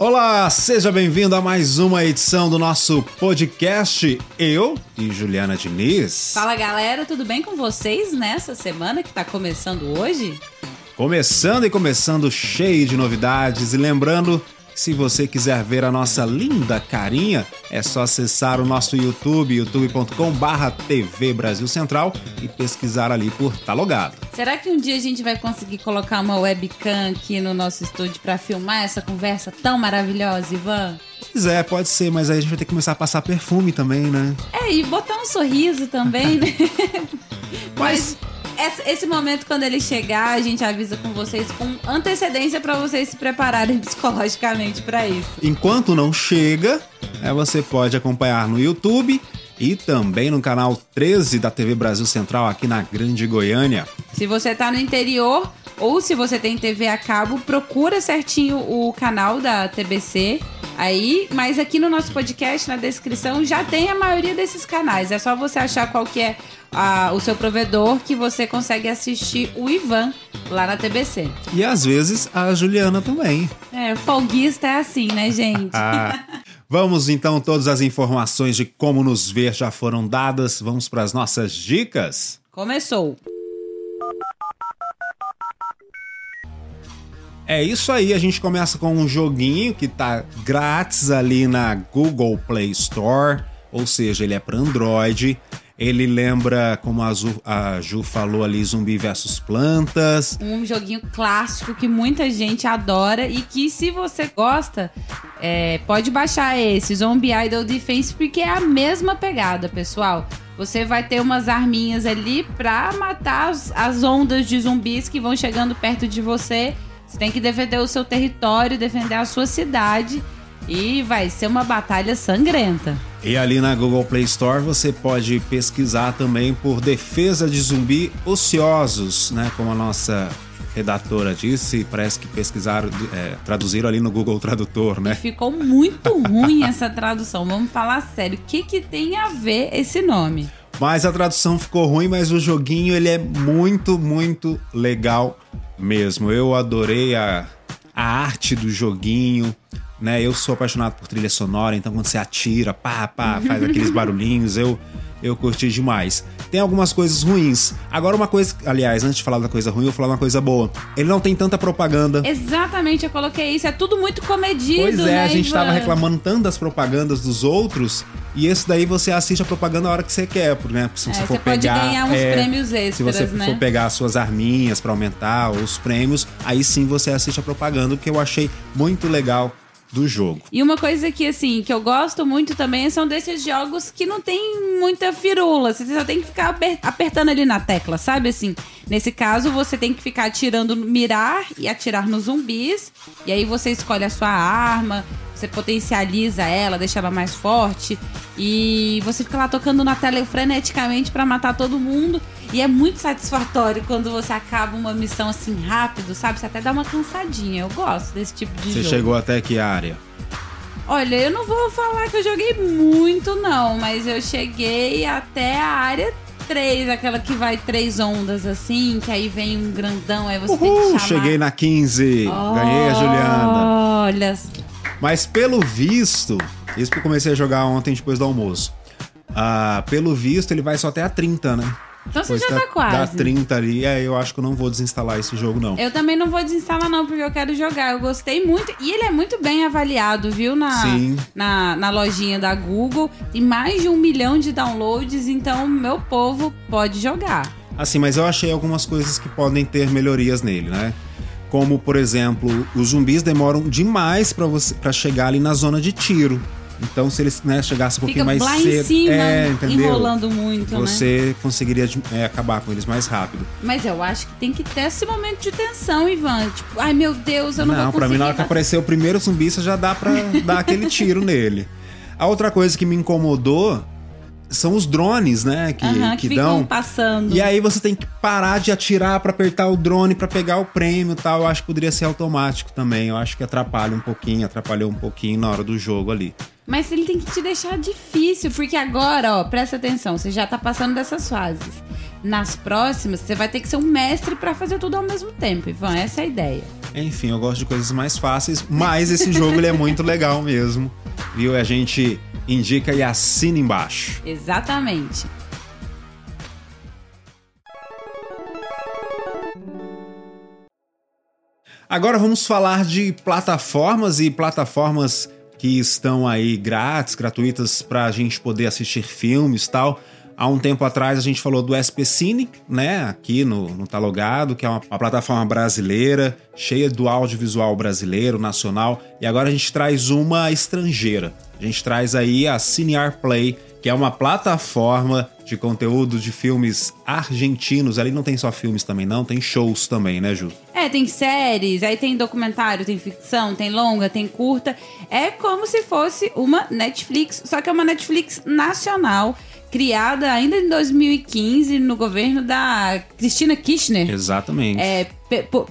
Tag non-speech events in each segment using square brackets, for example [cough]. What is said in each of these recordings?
Olá, seja bem-vindo a mais uma edição do nosso podcast. Eu e Juliana Diniz. Fala galera, tudo bem com vocês nessa semana que tá começando hoje? Começando e começando cheio de novidades e lembrando se você quiser ver a nossa linda carinha, é só acessar o nosso YouTube, youtube.com/barra TV Brasil Central e pesquisar ali por Tá Logado. Será que um dia a gente vai conseguir colocar uma webcam aqui no nosso estúdio para filmar essa conversa tão maravilhosa, Ivan? Pois é, pode ser, mas aí a gente vai ter que começar a passar perfume também, né? É, e botar um sorriso também, né? [laughs] mas esse momento, quando ele chegar, a gente avisa com vocês com antecedência para vocês se prepararem [laughs] psicologicamente para isso. Enquanto não chega, é, você pode acompanhar no YouTube e também no canal 13 da TV Brasil Central aqui na Grande Goiânia. Se você está no interior ou se você tem TV a cabo, procura certinho o canal da TBC aí, mas aqui no nosso podcast, na descrição, já tem a maioria desses canais. É só você achar qual que é a, o seu provedor que você consegue assistir o Ivan lá na TBC. E às vezes a Juliana também. É, folguista é assim, né, gente? Ah, [laughs] vamos então, todas as informações de como nos ver já foram dadas. Vamos para as nossas dicas. Começou. É isso aí, a gente começa com um joguinho que tá grátis ali na Google Play Store, ou seja, ele é para Android. Ele lembra, como a, Ju, a Ju falou ali, Zumbi versus Plantas. Um joguinho clássico que muita gente adora e que, se você gosta, é, pode baixar esse, Zombie Idol Defense, porque é a mesma pegada, pessoal. Você vai ter umas arminhas ali pra matar as, as ondas de zumbis que vão chegando perto de você. Você tem que defender o seu território, defender a sua cidade. E vai ser uma batalha sangrenta. E ali na Google Play Store você pode pesquisar também por defesa de zumbi ociosos, né? Como a nossa redatora disse, parece que pesquisaram, é, traduziram ali no Google Tradutor, né? E ficou muito ruim essa tradução. Vamos falar sério. O que, que tem a ver esse nome? Mas a tradução ficou ruim, mas o joguinho ele é muito, muito legal mesmo. Eu adorei a, a arte do joguinho né? Eu sou apaixonado por trilha sonora, então quando você atira, pá, pá, faz aqueles barulhinhos, eu eu curti demais. Tem algumas coisas ruins. Agora, uma coisa. Aliás, antes de falar da coisa ruim, eu vou falar uma coisa boa. Ele não tem tanta propaganda. Exatamente, eu coloquei isso. É tudo muito comedido. Pois é, né, a gente Ivan? tava reclamando tanto das propagandas dos outros. E esse daí você assiste a propaganda a hora que você quer, né? Se você é, for você pegar. Pode ganhar uns é, prêmios extras, Se você né? for pegar as suas arminhas para aumentar os prêmios, aí sim você assiste a propaganda, que eu achei muito legal do jogo. E uma coisa que, assim, que eu gosto muito também são desses jogos que não tem muita firula. Você só tem que ficar apertando ali na tecla, sabe? Assim, nesse caso, você tem que ficar atirando, mirar e atirar nos zumbis. E aí você escolhe a sua arma, você potencializa ela, deixa ela mais forte. E você fica lá tocando na tela freneticamente para matar todo mundo. E é muito satisfatório quando você acaba uma missão assim rápido, sabe? Você até dá uma cansadinha. Eu gosto desse tipo de você jogo. Você chegou até que área? Olha, eu não vou falar que eu joguei muito, não, mas eu cheguei até a área 3, aquela que vai três ondas assim, que aí vem um grandão, aí você Uhul, tem que chamar. cheguei na 15. Oh, Ganhei a Juliana. Olha. Mas pelo visto, isso que eu comecei a jogar ontem depois do almoço. Ah, pelo visto, ele vai só até a 30, né? Então você já da, tá quase. Dá 30 ali, é, eu acho que eu não vou desinstalar esse jogo, não. Eu também não vou desinstalar, não, porque eu quero jogar. Eu gostei muito. E ele é muito bem avaliado, viu? Na, Sim. na, na lojinha da Google. Tem mais de um milhão de downloads, então meu povo pode jogar. Assim, mas eu achei algumas coisas que podem ter melhorias nele, né? Como, por exemplo, os zumbis demoram demais para você para chegar ali na zona de tiro. Então, se eles né, chegassem um pouquinho mais lá cedo, em cima, é, enrolando muito, né? você né? conseguiria é, acabar com eles mais rápido. Mas eu acho que tem que ter esse momento de tensão, Ivan. Tipo, ai meu Deus, eu não, não vou conseguir. Não, pra mim, na hora que aparecer o primeiro zumbi, você já dá pra [laughs] dar aquele tiro nele. A outra coisa que me incomodou são os drones, né? Que, uhum, que, que dão. passando. E aí você tem que parar de atirar para apertar o drone para pegar o prêmio e tal. Eu acho que poderia ser automático também. Eu acho que atrapalha um pouquinho, atrapalhou um pouquinho na hora do jogo ali. Mas ele tem que te deixar difícil, porque agora, ó, presta atenção, você já tá passando dessas fases. Nas próximas, você vai ter que ser um mestre para fazer tudo ao mesmo tempo, Ivan. Essa é a ideia. Enfim, eu gosto de coisas mais fáceis, mas esse jogo ele é muito legal mesmo. Viu? A gente indica e assina embaixo. Exatamente. Agora vamos falar de plataformas e plataformas que estão aí grátis, gratuitas para a gente poder assistir filmes tal. Há um tempo atrás a gente falou do SP Cine, né? Aqui no, no Talogado, que é uma, uma, plataforma brasileira, cheia do audiovisual brasileiro, nacional. E agora a gente traz uma estrangeira. A gente traz aí a Cinear Play, que é uma plataforma de conteúdo de filmes argentinos. Ali não tem só filmes também, não, tem shows também, né, Ju? É, tem séries, aí tem documentário, tem ficção, tem longa, tem curta. É como se fosse uma Netflix, só que é uma Netflix nacional criada ainda em 2015 no governo da Cristina Kirchner. Exatamente. É,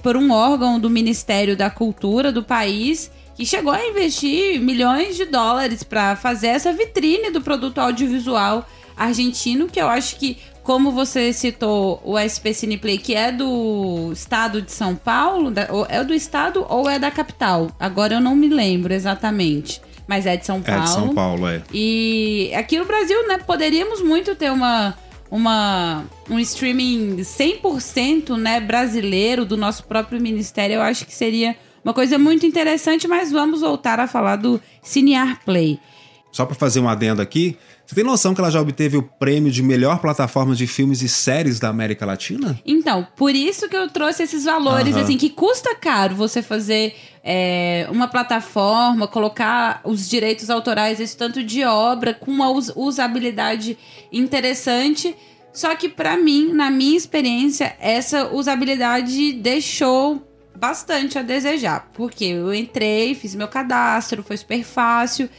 por um órgão do Ministério da Cultura do país que chegou a investir milhões de dólares para fazer essa vitrine do produto audiovisual argentino, que eu acho que, como você citou o SP Cineplay, que é do estado de São Paulo, é do estado ou é da capital? Agora eu não me lembro exatamente mas é de São Paulo. É de São Paulo, é. E aqui no Brasil, né, poderíamos muito ter uma, uma um streaming 100% né, brasileiro do nosso próprio ministério. Eu acho que seria uma coisa muito interessante, mas vamos voltar a falar do Cinear Play. Só para fazer um adendo aqui, você tem noção que ela já obteve o prêmio de melhor plataforma de filmes e séries da América Latina? Então, por isso que eu trouxe esses valores, uhum. assim, que custa caro você fazer é, uma plataforma, colocar os direitos autorais, esse tanto de obra, com uma usabilidade interessante. Só que, para mim, na minha experiência, essa usabilidade deixou bastante a desejar. Porque eu entrei, fiz meu cadastro, foi super fácil.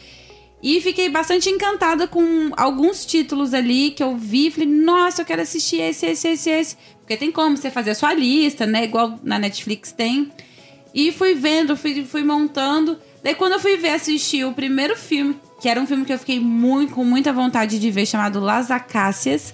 E fiquei bastante encantada com alguns títulos ali que eu vi. Falei, nossa, eu quero assistir esse, esse, esse, esse. Porque tem como você fazer a sua lista, né? Igual na Netflix tem. E fui vendo, fui, fui montando. Daí quando eu fui ver, assistir o primeiro filme, que era um filme que eu fiquei muito, com muita vontade de ver, chamado Las Acácias,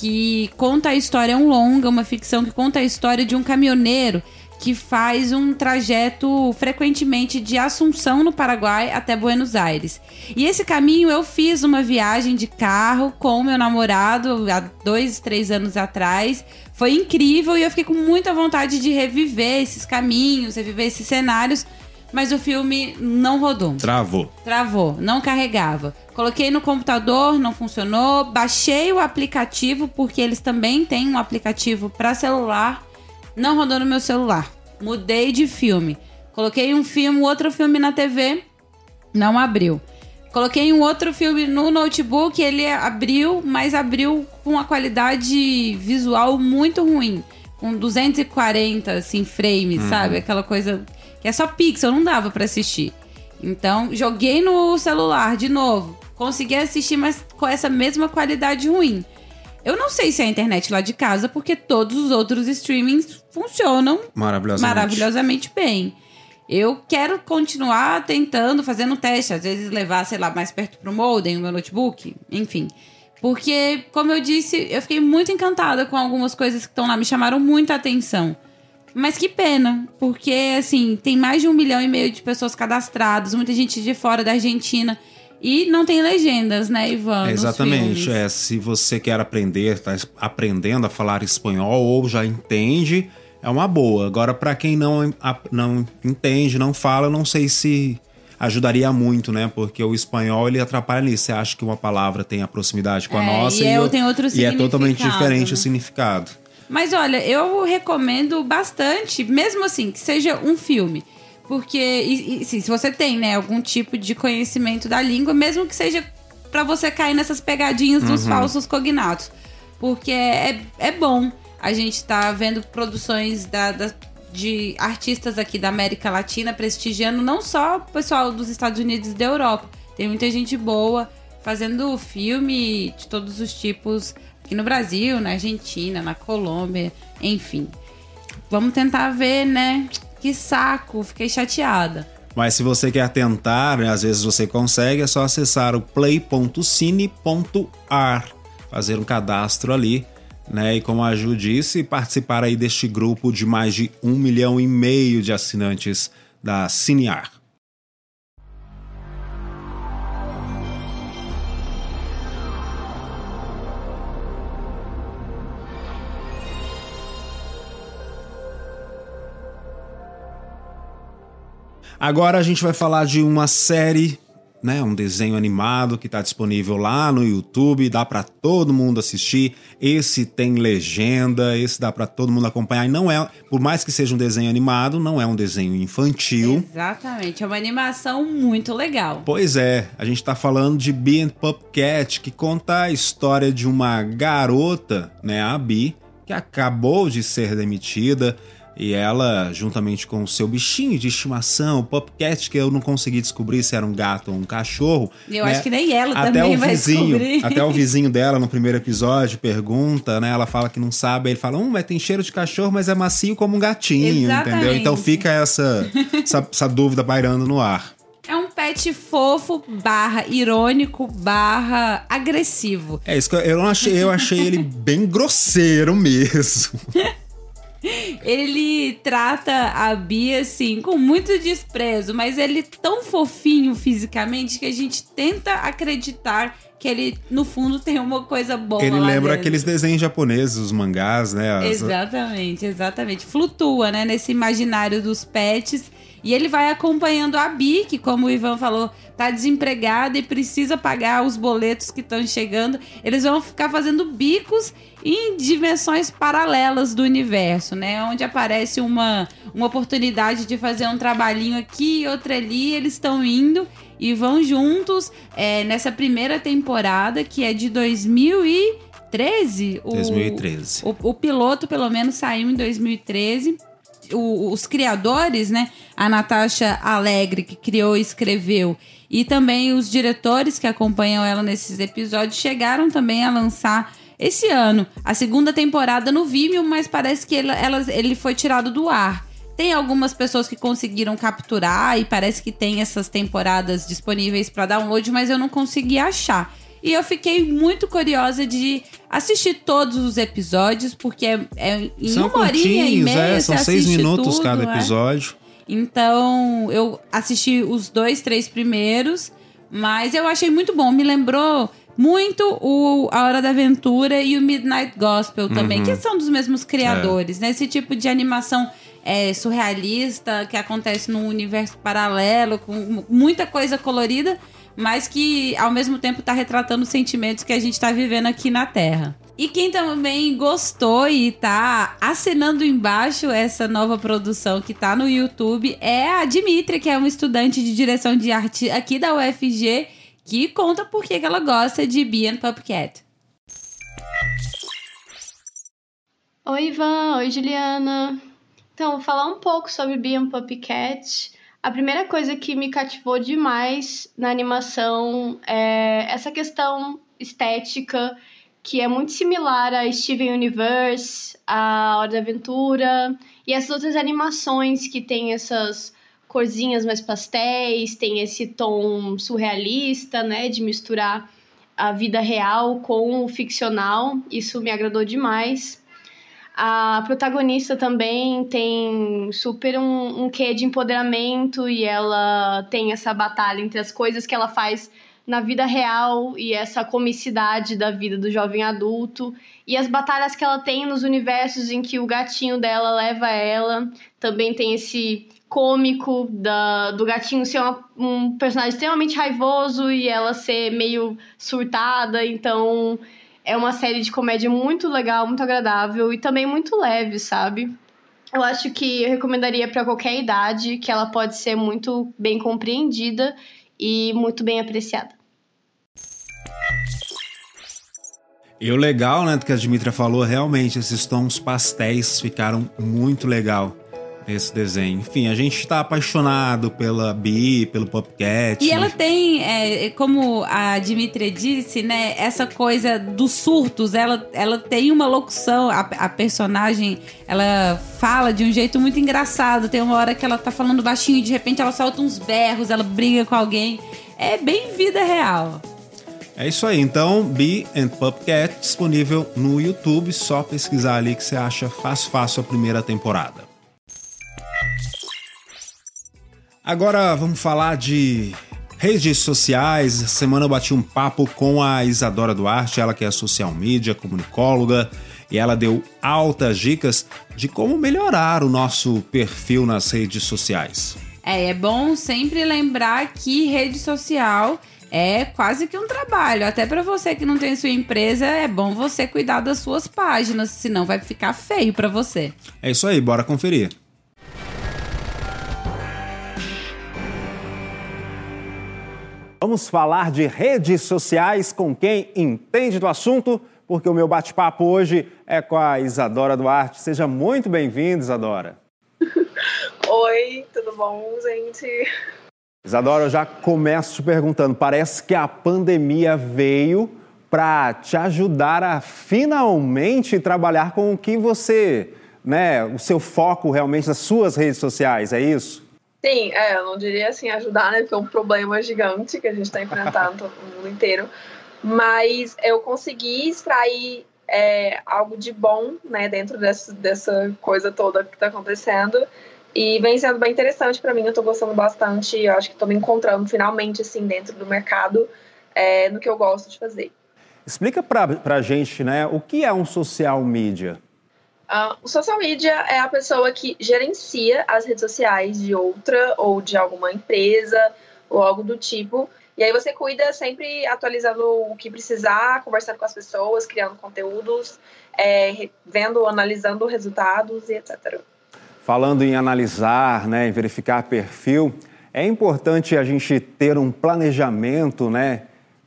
que conta a história, é um longa, uma ficção que conta a história de um caminhoneiro que faz um trajeto frequentemente de Assunção, no Paraguai, até Buenos Aires. E esse caminho eu fiz uma viagem de carro com meu namorado há dois, três anos atrás. Foi incrível e eu fiquei com muita vontade de reviver esses caminhos, reviver esses cenários. Mas o filme não rodou. Travou. Travou, não carregava. Coloquei no computador, não funcionou. Baixei o aplicativo, porque eles também têm um aplicativo para celular não rodou no meu celular. Mudei de filme. Coloquei um filme, outro filme na TV, não abriu. Coloquei um outro filme no notebook, ele abriu, mas abriu com uma qualidade visual muito ruim. Com 240, assim, frames, uhum. sabe? Aquela coisa que é só pixel, não dava para assistir. Então, joguei no celular de novo. Consegui assistir, mas com essa mesma qualidade ruim. Eu não sei se é a internet lá de casa, porque todos os outros streamings funcionam maravilhosamente, maravilhosamente bem. Eu quero continuar tentando, fazendo teste, às vezes levar, sei lá, mais perto pro modem, o meu notebook, enfim. Porque, como eu disse, eu fiquei muito encantada com algumas coisas que estão lá, me chamaram muita atenção. Mas que pena, porque, assim, tem mais de um milhão e meio de pessoas cadastradas, muita gente de fora da Argentina. E não tem legendas, né, Ivan? exatamente. É, se você quer aprender, está aprendendo a falar espanhol ou já entende, é uma boa. Agora, para quem não, não entende, não fala, eu não sei se ajudaria muito, né? Porque o espanhol ele atrapalha nisso. Você acha que uma palavra tem a proximidade com a é, nossa e, e, eu, tem outro e é totalmente diferente né? o significado. Mas olha, eu recomendo bastante, mesmo assim, que seja um filme. Porque, e, e, se você tem, né, algum tipo de conhecimento da língua, mesmo que seja para você cair nessas pegadinhas dos uhum. falsos cognatos. Porque é, é bom a gente tá vendo produções da, da, de artistas aqui da América Latina prestigiando não só o pessoal dos Estados Unidos e da Europa. Tem muita gente boa fazendo filme de todos os tipos aqui no Brasil, na Argentina, na Colômbia, enfim. Vamos tentar ver, né? Que saco, fiquei chateada. Mas se você quer tentar, né, às vezes você consegue, é só acessar o play.cine.ar, fazer um cadastro ali né? E como a Ju disse, participar aí deste grupo de mais de um milhão e meio de assinantes da Cinear. Agora a gente vai falar de uma série, né, um desenho animado que está disponível lá no YouTube, dá para todo mundo assistir. Esse tem legenda, esse dá para todo mundo acompanhar. E não é, por mais que seja um desenho animado, não é um desenho infantil. Exatamente, é uma animação muito legal. Pois é, a gente está falando de Bee and Cat, que conta a história de uma garota, né, a Bee, que acabou de ser demitida e ela, juntamente com o seu bichinho de estimação, o Popcat, que eu não consegui descobrir se era um gato ou um cachorro. Eu né? acho que nem ela até também o vai vizinho, descobrir. Até o [laughs] vizinho dela, no primeiro episódio, pergunta, né? Ela fala que não sabe. Aí ele fala, hum, mas tem cheiro de cachorro, mas é macio como um gatinho, Exatamente. entendeu? Então fica essa, essa, essa dúvida bairando no ar. É um pet fofo, barra irônico, barra agressivo. É isso que eu, eu achei, eu achei ele bem grosseiro mesmo. [laughs] Ele trata a Bia assim com muito desprezo, mas ele é tão fofinho fisicamente que a gente tenta acreditar que ele no fundo tem uma coisa boa. Ele lembra dentro. aqueles desenhos japoneses, os mangás, né? As... Exatamente, exatamente. Flutua, né, nesse imaginário dos pets e ele vai acompanhando a Bi, que, como o Ivan falou, tá desempregada e precisa pagar os boletos que estão chegando. Eles vão ficar fazendo bicos em dimensões paralelas do universo, né? Onde aparece uma, uma oportunidade de fazer um trabalhinho aqui e outra ali. Eles estão indo e vão juntos é, nessa primeira temporada, que é de 2013. O, 2013. O, o piloto, pelo menos, saiu em 2013 o, os criadores, né? A Natasha Alegre, que criou e escreveu, e também os diretores que acompanham ela nesses episódios, chegaram também a lançar esse ano a segunda temporada no Vimeo, mas parece que ele, ela, ele foi tirado do ar. Tem algumas pessoas que conseguiram capturar e parece que tem essas temporadas disponíveis para download, mas eu não consegui achar. E eu fiquei muito curiosa de assistir todos os episódios, porque é, é em são uma horinha e meia. É, são seis minutos tudo, cada é. episódio. Então, eu assisti os dois, três primeiros, mas eu achei muito bom. Me lembrou muito o A Hora da Aventura e o Midnight Gospel também, uhum. que são dos mesmos criadores, é. né? Esse tipo de animação é, surrealista que acontece num universo paralelo, com muita coisa colorida mas que ao mesmo tempo está retratando os sentimentos que a gente está vivendo aqui na Terra. E quem também gostou e tá assinando embaixo essa nova produção que tá no YouTube é a Dimitri, que é uma estudante de direção de arte aqui da UFG, que conta por que ela gosta de Bee and Pupcat. Oi, Ivan. Oi, Juliana. Então, vou falar um pouco sobre Bee and Pupcat. A primeira coisa que me cativou demais na animação é essa questão estética que é muito similar a Steven Universe, a Hora da Aventura e essas outras animações que tem essas corzinhas mais pastéis, tem esse tom surrealista, né, de misturar a vida real com o ficcional. Isso me agradou demais. A protagonista também tem super um, um quê de empoderamento e ela tem essa batalha entre as coisas que ela faz na vida real e essa comicidade da vida do jovem adulto e as batalhas que ela tem nos universos em que o gatinho dela leva ela. Também tem esse cômico da, do gatinho ser uma, um personagem extremamente raivoso e ela ser meio surtada, então é uma série de comédia muito legal, muito agradável e também muito leve, sabe? Eu acho que eu recomendaria para qualquer idade, que ela pode ser muito bem compreendida e muito bem apreciada. E o legal, né, do que a Dimitra falou, realmente esses tons pastéis ficaram muito legal esse desenho. Enfim, a gente está apaixonado pela Bi, pelo Popcat. E ela tem, é, como a Dimitri disse, né? Essa coisa dos surtos. Ela, ela tem uma locução, a, a personagem, ela fala de um jeito muito engraçado. Tem uma hora que ela tá falando baixinho e de repente ela solta uns berros, ela briga com alguém. É bem vida real. É isso aí, então Bee and Pupcat disponível no YouTube, só pesquisar ali que você acha fácil fácil a primeira temporada. Agora vamos falar de redes sociais. Essa semana eu bati um papo com a Isadora Duarte, ela que é social media, comunicóloga, e ela deu altas dicas de como melhorar o nosso perfil nas redes sociais. É, é bom sempre lembrar que rede social é quase que um trabalho. Até para você que não tem sua empresa, é bom você cuidar das suas páginas, senão vai ficar feio para você. É isso aí, bora conferir. Vamos falar de redes sociais com quem entende do assunto, porque o meu bate-papo hoje é com a Isadora Duarte. Seja muito bem-vinda, Isadora. [laughs] Oi, tudo bom, gente? Isadora, eu já começo te perguntando: parece que a pandemia veio para te ajudar a finalmente trabalhar com o que você, né, o seu foco realmente nas suas redes sociais, é isso? Sim, é, eu não diria assim ajudar, né, porque é um problema gigante que a gente está enfrentando no mundo inteiro, mas eu consegui extrair é, algo de bom, né, dentro dessa, dessa coisa toda que está acontecendo e vem sendo bem interessante para mim, eu tô gostando bastante. Eu acho que tô me encontrando finalmente, assim, dentro do mercado, é, no que eu gosto de fazer. Explica pra, pra gente, né, o que é um social media? Uh, o social media é a pessoa que gerencia as redes sociais de outra ou de alguma empresa ou algo do tipo. E aí você cuida sempre atualizando o que precisar, conversando com as pessoas, criando conteúdos, é, vendo, analisando resultados e etc falando em analisar, né, em verificar perfil, é importante a gente ter um planejamento, né,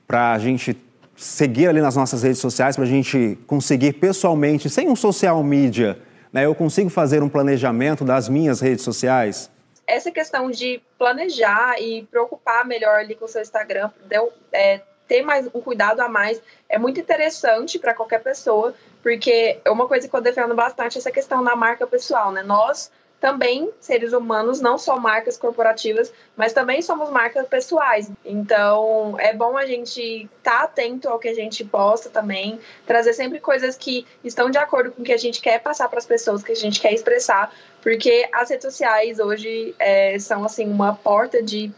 para a gente seguir ali nas nossas redes sociais, para a gente conseguir pessoalmente, sem um social media, né, eu consigo fazer um planejamento das minhas redes sociais? Essa questão de planejar e preocupar melhor ali com o seu Instagram, deu, é, ter mais um cuidado a mais, é muito interessante para qualquer pessoa, porque é uma coisa que eu defendo bastante essa questão da marca pessoal, né? Nós também, seres humanos, não só marcas corporativas, mas também somos marcas pessoais. Então, é bom a gente estar tá atento ao que a gente posta também, trazer sempre coisas que estão de acordo com o que a gente quer passar para as pessoas, que a gente quer expressar, porque as redes sociais hoje é, são, assim, uma porta de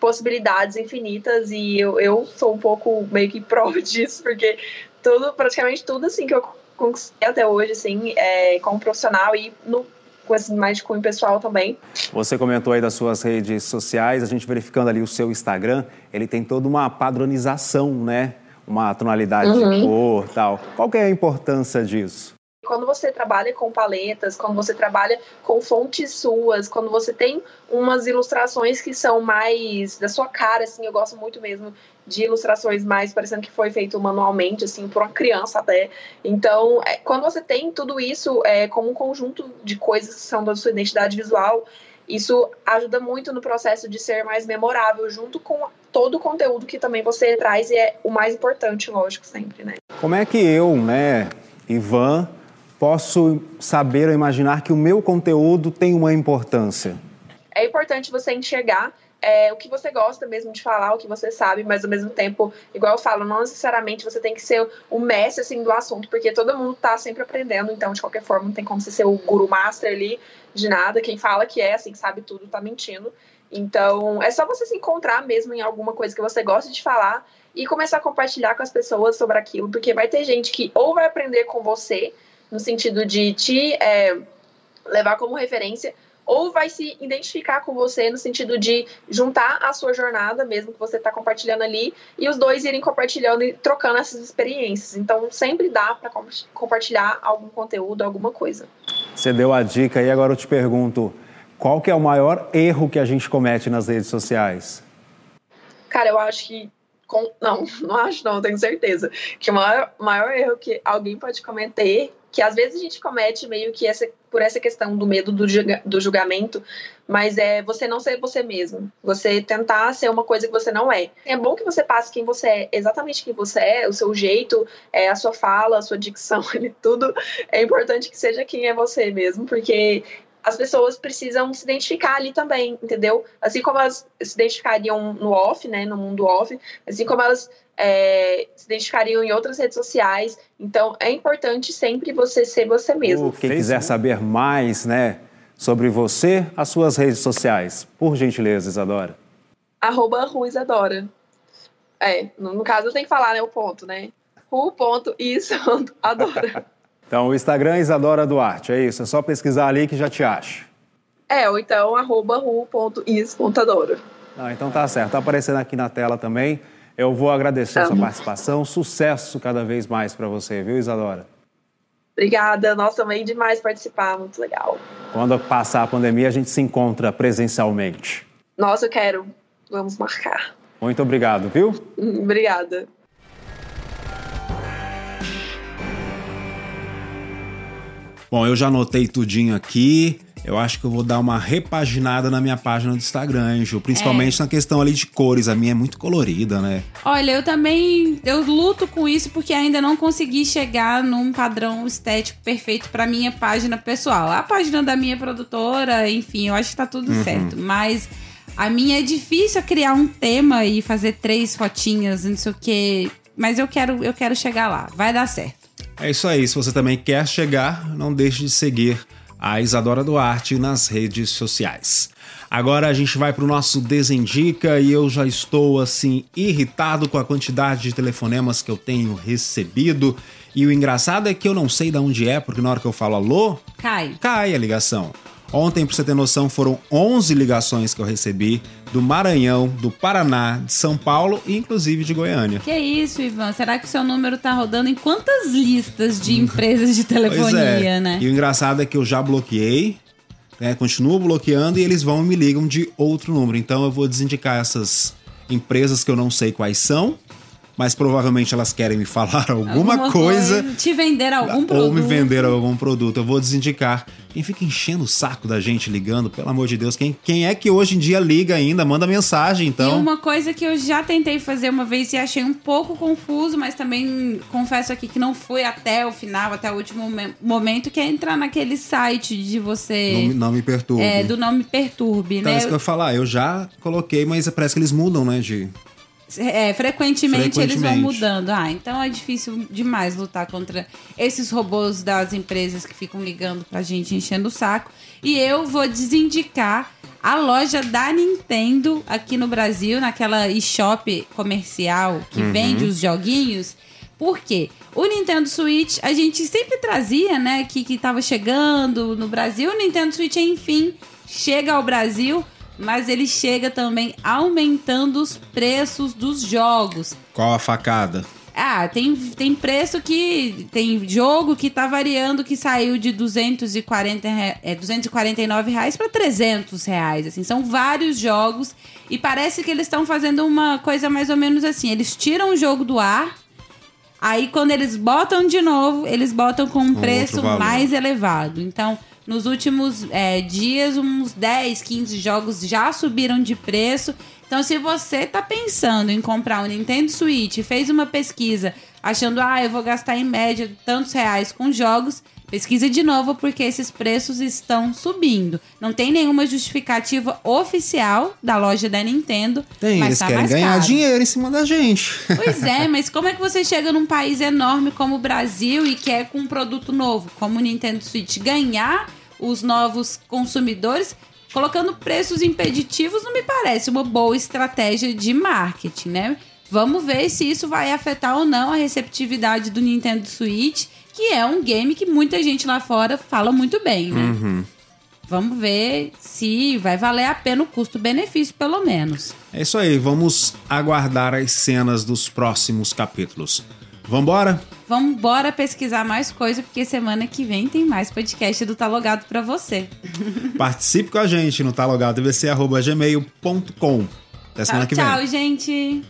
possibilidades infinitas e eu, eu sou um pouco meio que prova [laughs] disso, porque tudo, praticamente tudo assim que eu conquistei até hoje, assim, é, como profissional e no coisas mais de cunho pessoal também. Você comentou aí das suas redes sociais, a gente verificando ali o seu Instagram, ele tem toda uma padronização, né? Uma tonalidade uhum. de cor tal. Qual que é a importância disso? Quando você trabalha com paletas, quando você trabalha com fontes suas, quando você tem umas ilustrações que são mais da sua cara, assim, eu gosto muito mesmo de ilustrações mais parecendo que foi feito manualmente, assim, por uma criança até. Então, é, quando você tem tudo isso é, como um conjunto de coisas que são da sua identidade visual, isso ajuda muito no processo de ser mais memorável, junto com todo o conteúdo que também você traz, e é o mais importante, lógico, sempre, né? Como é que eu, né, Ivan posso saber ou imaginar que o meu conteúdo tem uma importância? É importante você enxergar é, o que você gosta mesmo de falar, o que você sabe, mas ao mesmo tempo, igual eu falo, não necessariamente você tem que ser o mestre assim, do assunto, porque todo mundo está sempre aprendendo, então de qualquer forma não tem como você ser o guru master ali de nada. Quem fala que é, assim, sabe tudo, tá mentindo. Então, é só você se encontrar mesmo em alguma coisa que você gosta de falar e começar a compartilhar com as pessoas sobre aquilo, porque vai ter gente que ou vai aprender com você no sentido de te é, levar como referência, ou vai se identificar com você no sentido de juntar a sua jornada, mesmo que você está compartilhando ali, e os dois irem compartilhando e trocando essas experiências. Então, sempre dá para compartilhar algum conteúdo, alguma coisa. Você deu a dica e agora eu te pergunto, qual que é o maior erro que a gente comete nas redes sociais? Cara, eu acho que não, [laughs] não acho não, tenho certeza. Que o maior, maior erro que alguém pode cometer que às vezes a gente comete meio que essa, por essa questão do medo do, julga, do julgamento, mas é você não ser você mesmo, você tentar ser uma coisa que você não é. É bom que você passe quem você é, exatamente quem você é, o seu jeito, é, a sua fala, a sua dicção, [laughs] tudo é importante que seja quem é você mesmo, porque as pessoas precisam se identificar ali também, entendeu? Assim como elas se identificariam no off, né, no mundo off, assim como elas é, se identificariam em outras redes sociais. Então, é importante sempre você ser você mesmo. Quem quiser saber mais, né, sobre você, as suas redes sociais, por gentileza, Isadora. Arroba Ruizadora. É, no, no, caso eu tenho que falar, né, o ponto, né? Ru.isadora. [laughs] Então, o Instagram é Isadora Duarte, é isso? É só pesquisar ali que já te acha. É, ou então arroba ru.is.adora. Ah, então tá certo, tá aparecendo aqui na tela também. Eu vou agradecer a sua participação, sucesso cada vez mais para você, viu, Isadora? Obrigada, nossa, também demais participar, muito legal. Quando passar a pandemia, a gente se encontra presencialmente. Nossa, eu quero. Vamos marcar. Muito obrigado, viu? Obrigada. Bom, eu já anotei tudinho aqui. Eu acho que eu vou dar uma repaginada na minha página do Instagram, Anjo. Principalmente é. na questão ali de cores. A minha é muito colorida, né? Olha, eu também. Eu luto com isso porque ainda não consegui chegar num padrão estético perfeito para minha página pessoal. A página da minha produtora, enfim, eu acho que tá tudo uhum. certo. Mas. A minha é difícil criar um tema e fazer três fotinhas, não sei o quê. Mas eu quero, eu quero chegar lá. Vai dar certo. É isso aí. Se você também quer chegar, não deixe de seguir a Isadora Duarte nas redes sociais. Agora a gente vai para o nosso Desindica e eu já estou assim irritado com a quantidade de telefonemas que eu tenho recebido. E o engraçado é que eu não sei de onde é, porque na hora que eu falo alô, cai. Cai a ligação. Ontem, para você ter noção, foram 11 ligações que eu recebi do Maranhão, do Paraná, de São Paulo e inclusive de Goiânia. Que isso, Ivan? Será que seu número tá rodando em quantas listas de empresas de [laughs] telefonia, é. né? E o engraçado é que eu já bloqueei, né? Continuo bloqueando e eles vão e me ligam de outro número. Então eu vou desindicar essas empresas que eu não sei quais são mas provavelmente elas querem me falar [laughs] alguma, alguma coisa, Te vender algum produto. Ou me vender algum produto. Eu vou desindicar. Quem fica enchendo o saco da gente ligando, pelo amor de Deus, quem, quem é que hoje em dia liga ainda? Manda mensagem, então. E uma coisa que eu já tentei fazer uma vez e achei um pouco confuso, mas também confesso aqui que não foi até o final, até o último momento, que é entrar naquele site de você. Não, não me perturbe. É, do não me perturbe, então, né? É isso que eu ia falar. Eu já coloquei, mas parece que eles mudam, né? De é, frequentemente, frequentemente, eles vão mudando. Ah, então é difícil demais lutar contra esses robôs das empresas que ficam ligando pra gente enchendo o saco. E eu vou desindicar a loja da Nintendo aqui no Brasil, naquela eShop comercial que uhum. vende os joguinhos. Por quê? O Nintendo Switch a gente sempre trazia, né, que, que tava chegando no Brasil. O Nintendo Switch, enfim, chega ao Brasil mas ele chega também aumentando os preços dos jogos. Qual a facada? Ah, tem, tem preço que. Tem jogo que tá variando, que saiu de 240, é, 249 reais para 300 reais. Assim, são vários jogos e parece que eles estão fazendo uma coisa mais ou menos assim. Eles tiram o jogo do ar, aí quando eles botam de novo, eles botam com um, um preço mais elevado. Então, nos últimos é, dias, uns 10, 15 jogos já subiram de preço. Então, se você tá pensando em comprar um Nintendo Switch, fez uma pesquisa achando, ah, eu vou gastar em média tantos reais com jogos, pesquisa de novo porque esses preços estão subindo. Não tem nenhuma justificativa oficial da loja da Nintendo. Tem, mas eles tá querem ganhar caro. dinheiro em cima da gente. Pois é, [laughs] mas como é que você chega num país enorme como o Brasil e quer com um produto novo, como o Nintendo Switch, ganhar os novos consumidores colocando preços impeditivos não me parece uma boa estratégia de marketing, né? Vamos ver se isso vai afetar ou não a receptividade do Nintendo Switch, que é um game que muita gente lá fora fala muito bem, né? Uhum. Vamos ver se vai valer a pena o custo-benefício, pelo menos. É isso aí, vamos aguardar as cenas dos próximos capítulos. Vambora? Vamos embora pesquisar mais coisa, porque semana que vem tem mais podcast do Talogado para você. [laughs] Participe com a gente no talogadovc.gmail.com. Até semana tchau, que vem. Tchau, gente!